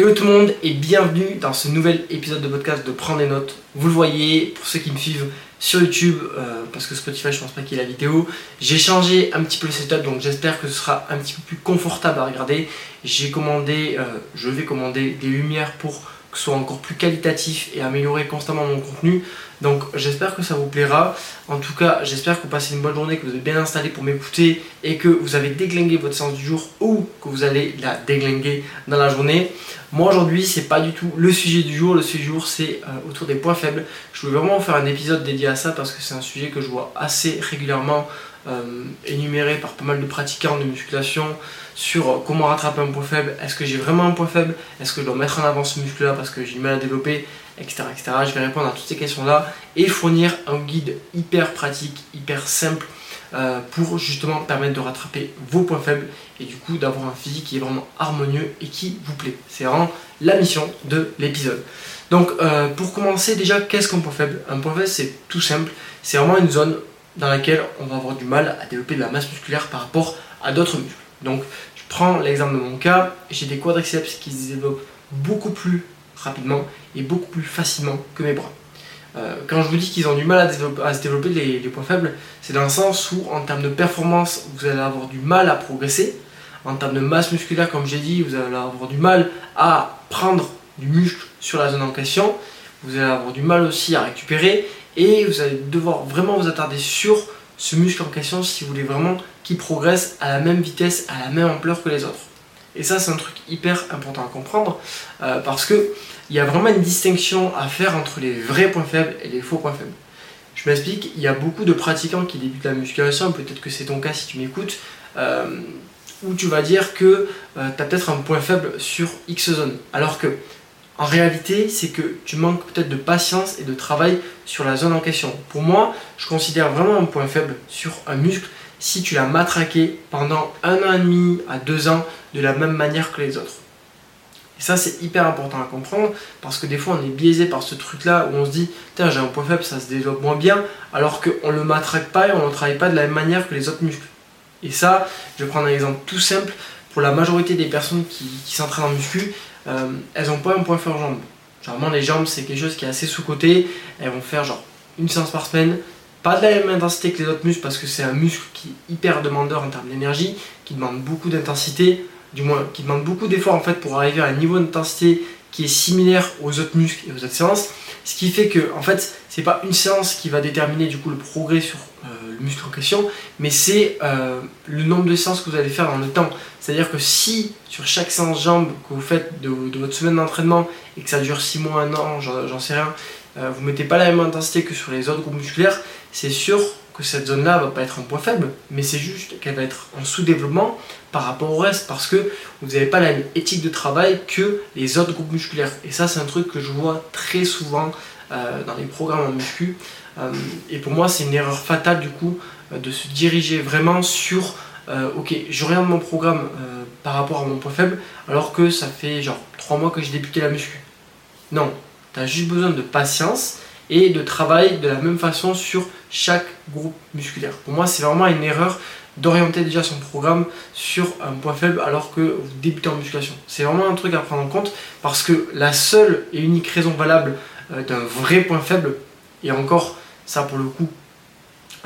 Hello tout le monde et bienvenue dans ce nouvel épisode de podcast de Prendre des notes. Vous le voyez, pour ceux qui me suivent sur YouTube, euh, parce que Spotify je pense pas qu'il y ait la vidéo, j'ai changé un petit peu le setup donc j'espère que ce sera un petit peu plus confortable à regarder. J'ai commandé, euh, je vais commander des lumières pour que soit encore plus qualitatif et améliorer constamment mon contenu. Donc j'espère que ça vous plaira. En tout cas, j'espère que vous passez une bonne journée, que vous êtes bien installé pour m'écouter et que vous avez déglingué votre séance du jour ou que vous allez la déglinguer dans la journée. Moi aujourd'hui, c'est pas du tout le sujet du jour. Le sujet du jour, c'est euh, autour des points faibles. Je voulais vraiment faire un épisode dédié à ça parce que c'est un sujet que je vois assez régulièrement énuméré par pas mal de pratiquants de musculation sur comment rattraper un point faible. Est-ce que j'ai vraiment un point faible? Est-ce que je dois mettre en avant ce muscle-là parce que j'ai du mal à développer? Etc., etc. Je vais répondre à toutes ces questions-là et fournir un guide hyper pratique, hyper simple euh, pour justement permettre de rattraper vos points faibles et du coup d'avoir un physique qui est vraiment harmonieux et qui vous plaît. C'est vraiment la mission de l'épisode. Donc euh, pour commencer déjà, qu'est-ce qu'un point faible? Un point faible c'est tout simple, c'est vraiment une zone dans laquelle on va avoir du mal à développer de la masse musculaire par rapport à d'autres muscles. Donc je prends l'exemple de mon cas, j'ai des quadriceps qui se développent beaucoup plus rapidement et beaucoup plus facilement que mes bras. Euh, quand je vous dis qu'ils ont du mal à, se développer les, points faibles, c'est dans le sens où en termes de performance, vous allez avoir du mal à progresser. En termes de masse musculaire, comme j'ai dit, vous allez avoir du mal à prendre du muscle sur la zone en question. Vous allez avoir du mal aussi à récupérer et vous allez devoir vraiment vous attarder sur ce muscle en question si vous voulez vraiment qu'il progresse à la même vitesse, à la même ampleur que les autres. Et ça, c'est un truc hyper important à comprendre euh, parce que il y a vraiment une distinction à faire entre les vrais points faibles et les faux points faibles. Je m'explique, il y a beaucoup de pratiquants qui débutent la musculation, peut-être que c'est ton cas si tu m'écoutes, euh, où tu vas dire que euh, tu as peut-être un point faible sur X zone. Alors que, en réalité, c'est que tu manques peut-être de patience et de travail sur la zone en question. Pour moi, je considère vraiment un point faible sur un muscle si tu l'as matraqué pendant un an et demi à deux ans de la même manière que les autres. Et ça, c'est hyper important à comprendre parce que des fois, on est biaisé par ce truc-là où on se dit, tiens, j'ai un point faible, ça se développe moins bien, alors qu'on ne le matraque pas et on ne travaille pas de la même manière que les autres muscles. Et ça, je vais prendre un exemple tout simple. Pour la majorité des personnes qui, s'entraînent en muscu, euh, elles n'ont pas un point faible jambes. Généralement, les jambes, c'est quelque chose qui est assez sous-côté. Elles vont faire genre une séance par semaine, pas de la même intensité que les autres muscles parce que c'est un muscle qui est hyper demandeur en termes d'énergie, qui demande beaucoup d'intensité, du moins qui demande beaucoup d'efforts en fait pour arriver à un niveau d'intensité qui est similaire aux autres muscles et aux autres séances. Ce qui fait que en fait c'est pas une séance qui va déterminer du coup le progrès sur euh, le muscle en question, mais c'est euh, le nombre de séances que vous allez faire dans le temps. C'est-à-dire que si sur chaque séance jambes que vous faites de, votre semaine d'entraînement et que ça dure 6 mois, 1 an, j'en sais rien, euh, vous mettez pas la même intensité que sur les autres groupes musculaires, c'est sûr que cette zone-là va pas être un point faible, mais c'est juste qu'elle va être en sous-développement par rapport au reste parce que vous n'avez pas la même éthique de travail que les autres groupes musculaires. Et ça, c'est un truc que je vois très souvent euh, dans les programmes en muscu. Euh, et pour moi, c'est une erreur fatale du coup euh, de se diriger vraiment sur ok, je regarde mon programme par rapport à mon point faible alors que ça fait genre 3 mois que j'ai débuté la muscu. Non, tu as juste besoin de patience et de travail de la même façon sur chaque groupe musculaire. Pour moi, c'est vraiment une erreur d'orienter déjà son programme sur un point faible alors que vous débutez en musculation. C'est vraiment un truc à prendre en compte parce que la seule et unique raison valable euh, d'un vrai point faible, et encore ça pour le coup,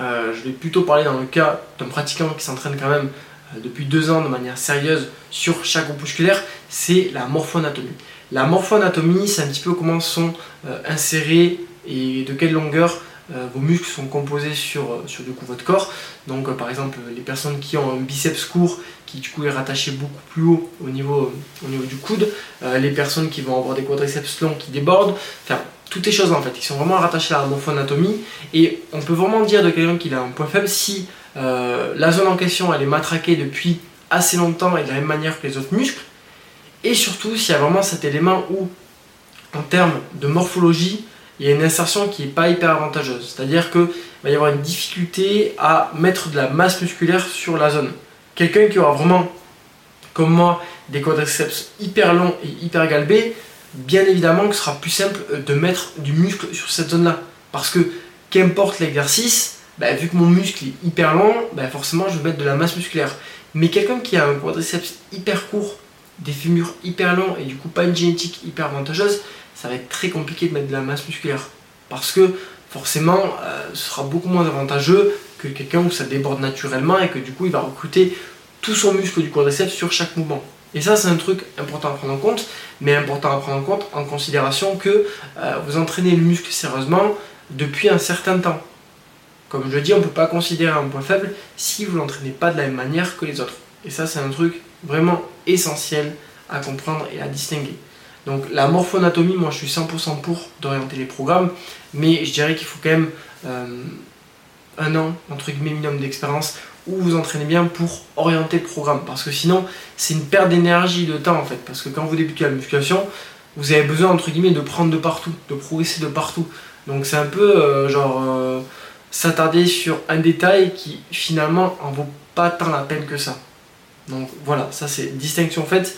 euh, je vais plutôt parler dans le cas d'un pratiquant qui s'entraîne quand même euh, depuis deux ans de manière sérieuse sur chaque groupe musculaire, c'est la morphoanatomie. La morphoanatomie, c'est un petit peu comment sont insérés et de quelle longueur euh, vos muscles sont composés sur, euh, sur du coup, votre corps. Donc euh, par exemple les personnes qui ont un biceps court qui du coup est rattaché beaucoup plus haut au niveau, au niveau du coude, les personnes qui vont avoir des quadriceps longs qui débordent, enfin toutes les choses en fait, qui sont vraiment rattachées à la morphoanatomie. Et on peut vraiment dire de quelqu'un qu'il a un point faible si la zone en question elle est matraquée depuis assez longtemps et de la même manière que les autres muscles. Et surtout s'il y a vraiment cet élément où en termes de morphologie il y a une insertion qui n'est pas hyper avantageuse. C'est-à-dire qu'il va y avoir une difficulté à mettre de la masse musculaire sur la zone. Quelqu'un qui aura vraiment, comme moi, des quadriceps hyper longs et hyper galbés, bien évidemment que ce sera plus simple de mettre du muscle sur cette zone-là. Parce que qu'importe l'exercice, bah, vu que mon muscle est hyper long, bah, forcément je vais mettre de la masse musculaire. Mais quelqu'un qui a un quadriceps hyper court des fémurs hyper longs et du coup pas une génétique hyper avantageuse, ça va être très compliqué de mettre de la masse musculaire. Parce que forcément, euh, ce sera beaucoup moins avantageux que quelqu'un où ça déborde naturellement et que du coup il va recruter tout son muscle du quadriceps sur chaque mouvement. Et ça, c'est un truc important à prendre en compte, mais important à prendre en compte en considération que euh, vous entraînez le muscle sérieusement depuis un certain temps. Comme je le dis, on ne peut pas considérer un point faible si vous ne l'entraînez pas de la même manière que les autres. Et ça, c'est un truc vraiment essentiel à comprendre et à distinguer. Donc la morphoanatomie, moi je suis 100% pour d'orienter les programmes, mais je dirais qu'il faut quand même euh, un an, entre guillemets, minimum d'expérience où vous entraînez bien pour orienter le programme. Parce que sinon, c'est une perte d'énergie, de temps en fait. Parce que quand vous débutez la musculation, vous avez besoin, entre guillemets, de prendre de partout, de progresser de partout. Donc c'est un peu euh, genre euh, s'attarder sur un détail qui finalement en vaut pas tant la peine que ça. Donc voilà, ça c'est distinction faite.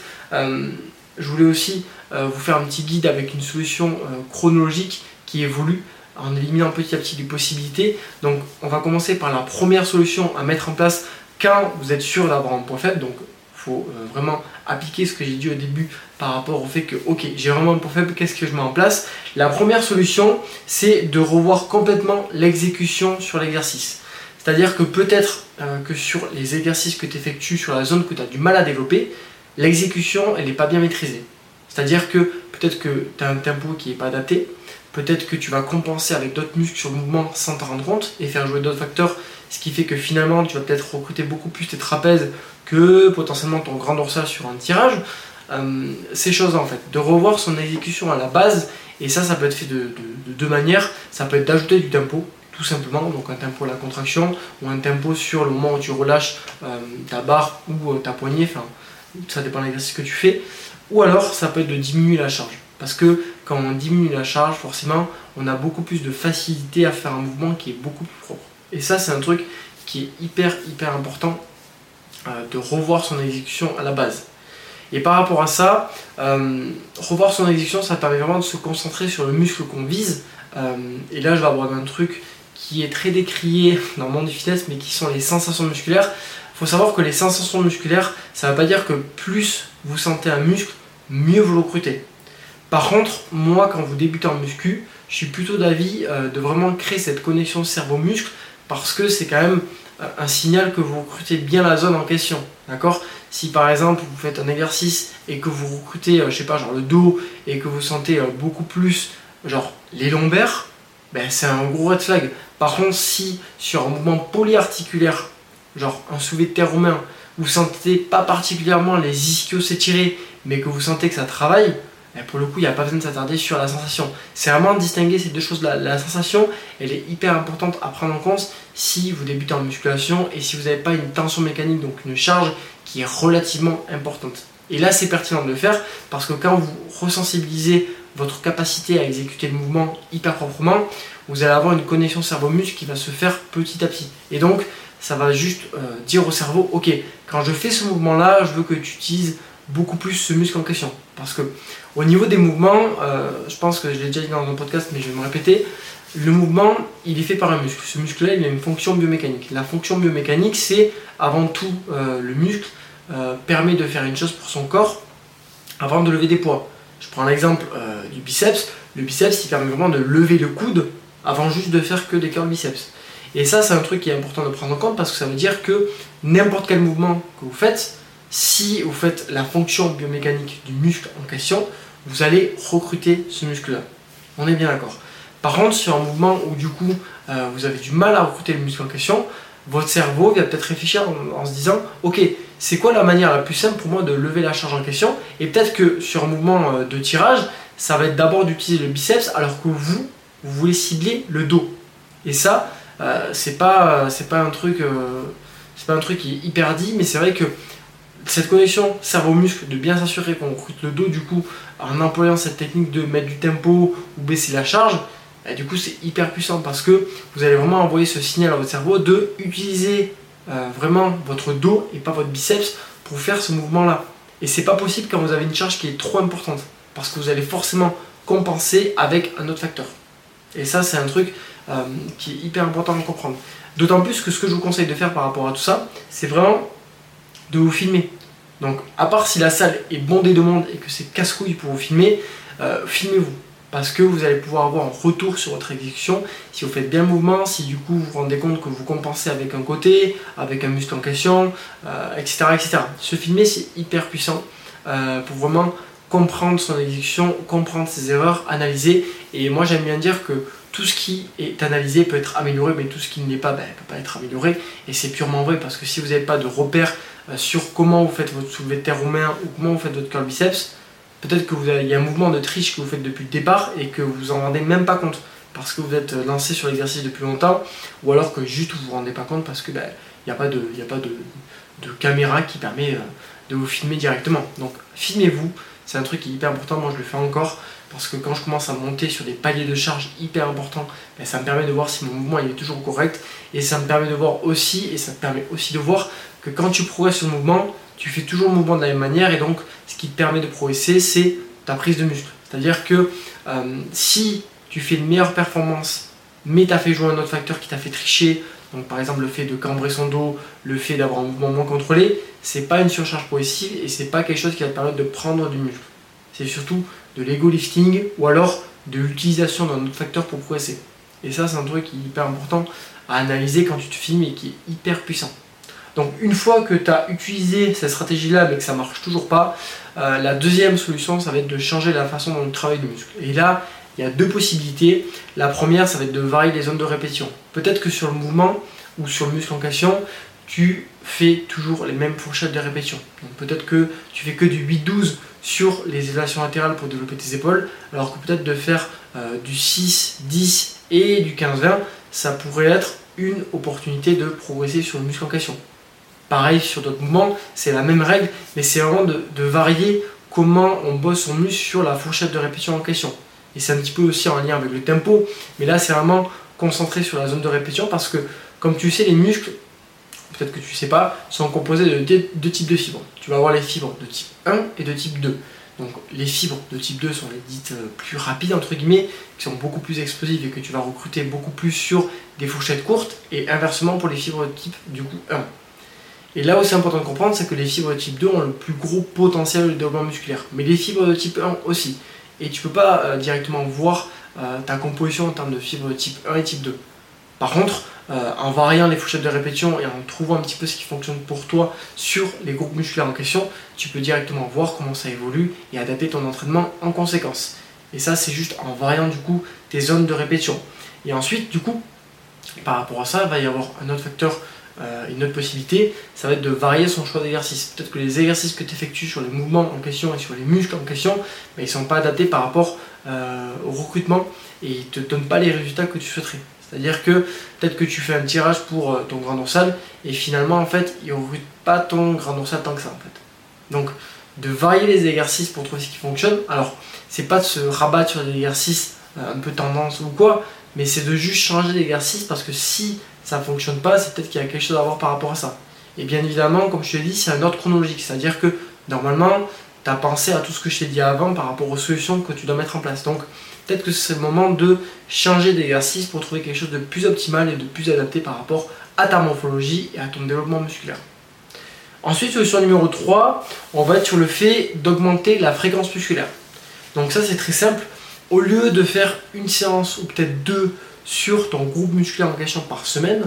Euh, je voulais aussi vous faire un petit guide avec une solution chronologique qui évolue en éliminant petit à petit les possibilités. Donc on va commencer par la première solution à mettre en place quand vous êtes sûr d'avoir un point faible. Donc il faut euh, vraiment appliquer ce que j'ai dit au début par rapport au fait que ok j'ai vraiment un point faible, qu'est-ce que je mets en place? La première solution c'est de revoir complètement l'exécution sur l'exercice. C'est-à-dire que peut-être euh, que sur les exercices que tu effectues sur la zone que tu as du mal à développer, l'exécution elle n'est pas bien maîtrisée. C'est-à-dire que peut-être que tu as un tempo qui n'est pas adapté, Peut-être que tu vas compenser avec d'autres muscles sur le mouvement sans t'en rendre compte et faire jouer d'autres facteurs, ce qui fait que finalement tu vas peut-être recruter beaucoup plus tes trapèzes que potentiellement ton grand dorsal sur un tirage. Euh, ces choses en fait, de revoir son exécution à la base, et ça, ça peut être fait de, deux manières. Ça peut être d'ajouter du tempo, tout simplement, donc un tempo à la contraction ou un tempo sur le moment où tu relâches euh, ta barre ou euh, ta poignée, enfin, ça dépend de l'exercice que tu fais. Ou alors, ça peut être de diminuer la charge. Parce que quand on diminue la charge, forcément, on a beaucoup plus de facilité à faire un mouvement qui est beaucoup plus propre. Et ça, c'est un truc qui est hyper, hyper important euh, de revoir son exécution à la base. Et par rapport à ça, euh, revoir son exécution, ça permet vraiment de se concentrer sur le muscle qu'on vise. Euh, et là, je vais aborder un truc qui est très décrié dans le monde du fitness, mais qui sont les sensations musculaires. Faut savoir que les sensations musculaires, ça ne veut pas dire que plus vous sentez un muscle, mieux vous le recrutez. Par contre, moi, quand vous débutez en muscu, je suis plutôt d'avis euh, de vraiment créer cette connexion cerveau-muscle parce que c'est quand même euh, un signal que vous recrutez bien la zone en question. D'accord? Si par exemple vous faites un exercice et que vous recrutez, euh, je sais pas, genre le dos et que vous sentez beaucoup plus, genre les lombaires, ben, c'est un gros red flag. Par contre, si sur un mouvement polyarticulaire, genre un soulevé de terre romain, vous sentez pas particulièrement les ischios s'étirer, mais que vous sentez que ça travaille, pour le coup, il n'y a pas besoin de s'attarder sur la sensation. C'est vraiment distinguer ces deux choses-là. La sensation, elle est hyper importante à prendre en compte si vous débutez en musculation et si vous n'avez pas une tension mécanique, donc une charge qui est relativement importante. Et là, c'est pertinent de le faire parce que quand vous resensibilisez votre capacité à exécuter le mouvement hyper proprement, vous allez avoir une connexion cerveau-muscle qui va se faire petit à petit. Et donc, ça va juste euh, dire au cerveau, ok, quand je fais ce mouvement-là, je veux que tu utilises beaucoup plus ce muscle en question. Parce que au niveau des mouvements, euh, je pense que je l'ai déjà dit dans un podcast, mais je vais me répéter, le mouvement, il est fait par un muscle. Ce muscle-là, il a une fonction biomécanique. La fonction biomécanique, c'est avant tout euh, le muscle permet de faire une chose pour son corps avant de lever des poids. Je prends l'exemple du biceps. Le biceps, il permet vraiment de lever le coude avant juste de faire que des curls biceps. Et ça, c'est un truc qui est important de prendre en compte parce que ça veut dire que n'importe quel mouvement que vous faites, si vous faites la fonction biomécanique du muscle en question, vous allez recruter ce muscle-là. On est bien d'accord. Par contre, sur un mouvement où du coup euh, vous avez du mal à recruter le muscle en question, votre cerveau va peut-être réfléchir en, se disant Ok, c'est quoi la manière la plus simple pour moi de lever la charge en question? Et peut-être que sur un mouvement euh, de tirage, ça va être d'abord d'utiliser le biceps alors que vous, vous voulez cibler le dos. Et ça, c'est pas, c'est pas un truc, c'est pas un truc qui est hyper dit, mais c'est vrai que cette connexion cerveau-muscle, de bien s'assurer qu'on recrute le dos du coup en employant cette technique de mettre du tempo ou baisser la charge, bah, du coup c'est hyper puissant parce que vous allez vraiment envoyer ce signal à votre cerveau de utiliser euh, vraiment votre dos et pas votre biceps pour faire ce mouvement là. Et c'est pas possible quand vous avez une charge qui est trop importante parce que vous allez forcément compenser avec un autre facteur. Et ça c'est un truc euh, qui est hyper important de comprendre. D'autant plus que ce que je vous conseille de faire par rapport à tout ça, c'est vraiment de vous filmer. Donc, à part si la salle est bondée de monde et que c'est casse-couille pour vous filmer, euh, filmez-vous. Parce que vous allez pouvoir avoir un retour sur votre exécution si vous faites bien le mouvement, si du coup vous vous rendez compte que vous compensez avec un côté, avec un muscle en question, etc., euh, etc. Se filmer, c'est hyper puissant pour vraiment comprendre son exécution, comprendre ses erreurs, analyser. Et moi, j'aime bien dire que tout ce qui est analysé peut être amélioré, mais tout ce qui ne l'est pas, ben, ne peut pas être amélioré. Et c'est purement vrai parce que si vous n'avez pas de repères euh, sur comment vous faites votre soulevé de terre roumain ou comment vous faites votre curl biceps, peut-être qu'il y a un mouvement de triche que vous faites depuis le départ et que vous en rendez même pas compte parce que vous êtes lancé sur l'exercice depuis longtemps ou alors que juste vous vous rendez pas compte parce que ben, il n'y a pas, de, a pas de, caméra qui permet euh, de vous filmer directement. Donc filmez-vous, c'est un truc qui est hyper important, moi je le fais encore parce que quand je commence à monter sur des paliers de charge hyper importants, ben, ça me permet de voir si mon mouvement est toujours correct et ça me permet de voir aussi, et ça me permet aussi de voir que quand tu progresses sur le mouvement, tu fais toujours le mouvement de la même manière et donc ce qui te permet de progresser c'est ta prise de muscle. C'est-à-dire que euh, si tu fais une meilleure performance mais tu as fait jouer un autre facteur qui t'a fait tricher, donc par exemple le fait de cambrer son dos, le fait d'avoir un mouvement moins contrôlé, c'est pas une surcharge progressive et c'est pas quelque chose qui va te permettre de prendre du muscle. C'est surtout de l'ego lifting ou alors de l'utilisation d'un autre facteur pour progresser. Et ça c'est un truc qui est hyper important à analyser quand tu te filmes et qui est hyper puissant. Donc une fois que tu as utilisé cette stratégie-là mais que ça marche toujours pas, euh, la deuxième solution ça va être de changer la façon dont tu travailles le muscle. Et là, il y a deux possibilités. La première, ça va être de varier les zones de répétition. Peut-être que sur le mouvement ou sur le muscle en question, tu fais toujours les mêmes fourchettes de répétition. Peut-être que tu fais que du 8-12 sur les élévations latérales pour développer tes épaules, alors que peut-être de faire euh, du 6, 10 et du 15-20, ça pourrait être une opportunité de progresser sur le muscle en question. Pareil sur d'autres mouvements, c'est la même règle, mais c'est vraiment de, de varier comment on bosse son muscle sur la fourchette de répétition en question et c'est un petit peu aussi en lien avec le tempo, mais là c'est vraiment concentré sur la zone de répétition parce que comme tu sais les muscles, peut-être que tu sais pas, sont composés de deux, types de fibres. Tu vas avoir les fibres de type 1 et de type 2. Donc les fibres de type 2 sont les dites euh, plus rapides entre guillemets, qui sont beaucoup plus explosives et que tu vas recruter beaucoup plus sur des fourchettes courtes et inversement pour les fibres de type du coup 1. Et là c'est important de comprendre, c'est que les fibres de type 2 ont le plus gros potentiel de développement musculaire, mais les fibres de type 1 aussi et tu peux pas euh, directement voir euh, ta composition en termes de fibres type 1 et type 2. Par contre, euh, en variant les fourchettes de répétition et en trouvant un petit peu ce qui fonctionne pour toi sur les groupes musculaires en question, tu peux directement voir comment ça évolue et adapter ton entraînement en conséquence. Et ça, c'est juste en variant du coup tes zones de répétition. Et ensuite, du coup, par rapport à ça, il va y avoir un autre facteur euh, une autre possibilité, ça va être de varier son choix d'exercice. Peut-être que les exercices que tu effectues sur les mouvements en question et sur les muscles en question, ben, ils ne sont pas adaptés par rapport euh, au recrutement et ils ne te donnent pas les résultats que tu souhaiterais. C'est-à-dire que peut-être que tu fais un tirage pour euh, ton grand dorsal et finalement en fait il ne recrute pas ton grand dorsal tant que ça en fait. Donc de varier les exercices pour trouver ce qui fonctionne. Alors c'est pas de se rabattre sur des exercices un peu tendance ou quoi, mais c'est de juste changer d'exercice parce que si ça ne fonctionne pas, c'est peut-être qu'il y a quelque chose à voir par rapport à ça. Et bien évidemment, comme je te l'ai dit, c'est un ordre chronologique, c'est-à-dire que normalement, tu as pensé à tout ce que je t'ai dit avant par rapport aux solutions que tu dois mettre en place. Donc peut-être que c'est le moment de changer d'exercice pour trouver quelque chose de plus optimal et de plus adapté par rapport à ta morphologie et à ton développement musculaire. Ensuite, solution numéro 3, on va être sur le fait d'augmenter la fréquence musculaire. Donc ça c'est très simple, au lieu de faire une séance ou peut-être deux sur ton groupe musculaire en question par semaine,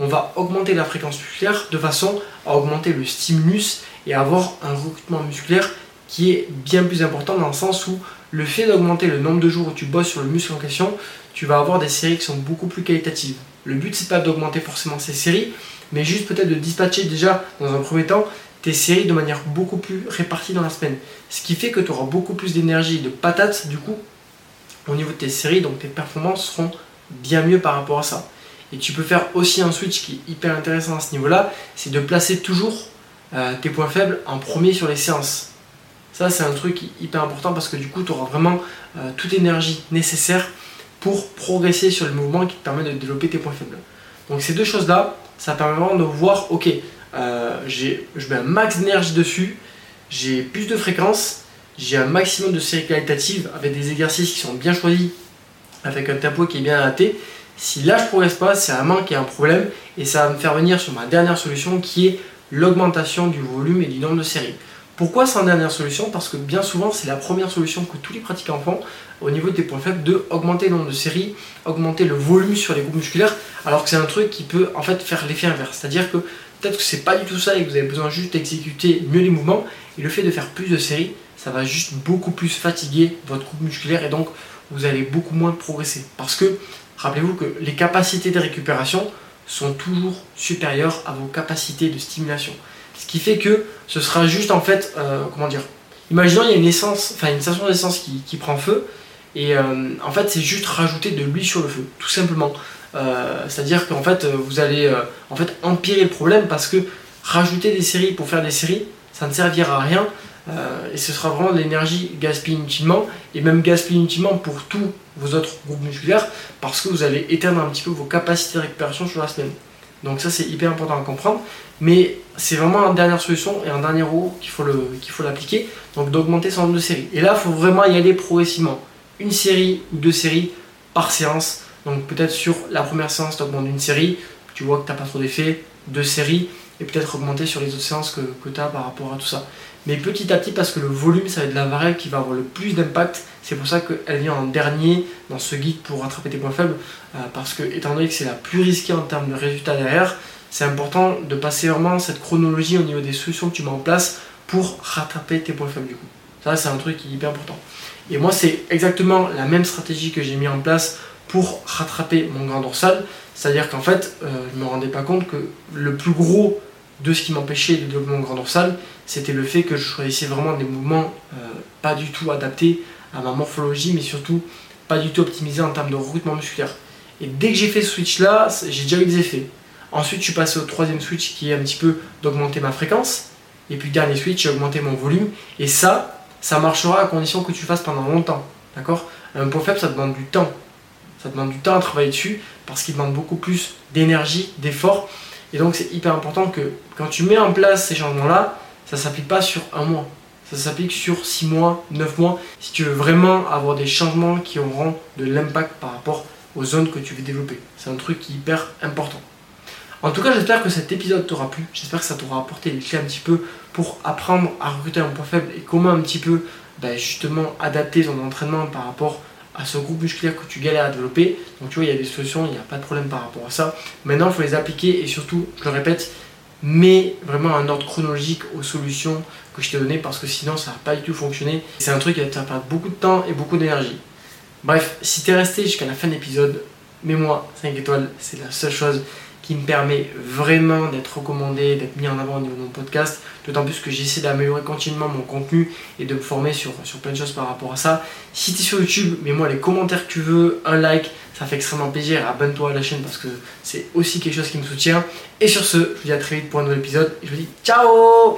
on va augmenter la fréquence musculaire de façon à augmenter le stimulus et avoir un recrutement musculaire qui est bien plus important dans le sens où le fait d'augmenter le nombre de jours où tu bosses sur le muscle en question, tu vas avoir des séries qui sont beaucoup plus qualitatives. Le but c'est pas d'augmenter forcément ces séries, mais juste peut-être de dispatcher déjà dans un premier temps tes séries de manière beaucoup plus répartie dans la semaine. Ce qui fait que tu auras beaucoup plus d'énergie, de patates du coup au niveau de tes séries, donc tes performances seront bien mieux par rapport à ça. Et tu peux faire aussi un switch qui est hyper intéressant à ce niveau-là, c'est de placer toujours euh, tes points faibles en premier sur les séances. Ça, c'est un truc hyper important parce que du coup, tu auras vraiment euh, toute l'énergie nécessaire pour progresser sur le mouvement qui te permet de développer tes points faibles. Donc ces deux choses-là, ça permet vraiment de voir, ok, euh, je mets un max d'énergie dessus, j'ai plus de fréquence, j'ai un maximum de séries qualitatives avec des exercices qui sont bien choisis avec un tempo qui est bien adapté. Si là je progresse pas, c'est vraiment qu'il y a un problème et ça va me faire venir sur ma dernière solution qui est l'augmentation du volume et du nombre de séries. Pourquoi c'est dernière solution? Parce que bien souvent, c'est la première solution que tous les pratiquants font au niveau des points faibles de augmenter le nombre de séries, augmenter le volume sur les groupes musculaires, alors que c'est un truc qui peut en fait faire l'effet inverse. C'est-à-dire que peut-être que c'est pas du tout ça et que vous avez besoin juste d'exécuter mieux les mouvements, et le fait de faire plus de séries, ça va juste beaucoup plus fatiguer votre groupe musculaire et donc vous allez beaucoup moins progresser. Parce que rappelez-vous que les capacités de récupération sont toujours supérieures à vos capacités de stimulation. Ce qui fait que ce sera juste en fait, euh, comment dire, imaginons il y a une essence, enfin une station d'essence qui, prend feu, et euh, en fait c'est juste rajouter de l'huile sur le feu, tout simplement. Euh, c'est-à-dire qu'en fait vous allez en fait empirer le problème parce que rajouter des séries pour faire des séries, ça ne servira à rien. Et ce sera vraiment de l'énergie gaspillée inutilement, et même gaspillée inutilement pour tous vos autres groupes musculaires, parce que vous allez éteindre un petit peu vos capacités de récupération sur la semaine. Donc ça c'est hyper important à comprendre. Mais c'est vraiment une dernière solution et un dernier haut qu'il faut, qu'il faut l'appliquer. Donc d'augmenter son nombre de séries. Et là, il faut vraiment y aller progressivement. Une série ou deux séries par séance. Donc peut-être sur la première séance, tu augmentes une série. Tu vois que tu n'as pas trop d'effet. Deux séries. Et peut-être augmenter sur les autres séances que, que tu as par rapport à tout ça. Mais petit à petit, parce que le volume, ça va être la variable qui va avoir le plus d'impact. C'est pour ça qu'elle vient en dernier dans ce guide pour rattraper tes points faibles. Euh, parce que, étant donné que c'est la plus risquée en termes de résultats derrière, c'est important de passer vraiment cette chronologie au niveau des solutions que tu mets en place pour rattraper tes points faibles du coup. Ça, c'est un truc qui est hyper important. Et moi, c'est exactement la même stratégie que j'ai mis en place pour rattraper mon grand dorsal. C'est-à-dire qu'en fait, euh, je ne me rendais pas compte que le plus gros de ce qui m'empêchait de développer mon grand dorsal, c'était le fait que je choisissais vraiment des mouvements euh, pas du tout adaptés à ma morphologie, mais surtout pas du tout optimisés en termes de recrutement musculaire. Et dès que j'ai fait ce switch là, j'ai déjà eu des effets. Ensuite, je suis passé au troisième switch qui est un petit peu d'augmenter ma fréquence. Et puis, dernier switch, j'ai augmenté mon volume. Et ça, ça marchera à condition que tu fasses pendant longtemps. D'accord? Un point faible, ça demande du temps. Ça demande du temps à travailler dessus parce qu'il demande beaucoup plus d'énergie, d'effort. Et donc, c'est hyper important que quand tu mets en place ces changements-là, ça ne s'applique pas sur un mois. Ça s'applique sur 6 mois, 9 mois, si tu veux vraiment avoir des changements qui auront de l'impact par rapport aux zones que tu veux développer. C'est un truc hyper important. En tout cas, j'espère que cet épisode t'aura plu. J'espère que ça t'aura apporté les clés un petit peu pour apprendre à recruter un point faible et comment un petit peu ben, justement adapter ton entraînement par rapport à ce groupe musculaire que tu galères à développer. Donc tu vois, il y a des solutions, il n'y a pas de problème par rapport à ça. Maintenant, il faut les appliquer et surtout, je le répète, mets vraiment un ordre chronologique aux solutions que je t'ai données parce que sinon ça va pas du tout fonctionner. C'est un truc qui va te faire perdre beaucoup de temps et beaucoup d'énergie. Bref, si tu es resté jusqu'à la fin de l'épisode, mets-moi 5 étoiles, c'est la seule chose qui me permet vraiment d'être recommandé, d'être mis en avant au niveau de mon podcast. D'autant plus que j'essaie d'améliorer continuellement mon contenu et de me former sur, sur plein de choses par rapport à ça. Si tu es sur YouTube, mets-moi les commentaires que tu veux, un like, ça fait extrêmement plaisir. Abonne-toi à la chaîne parce que c'est aussi quelque chose qui me soutient. Et sur ce, je vous dis à très vite pour un nouvel épisode. Et je vous dis ciao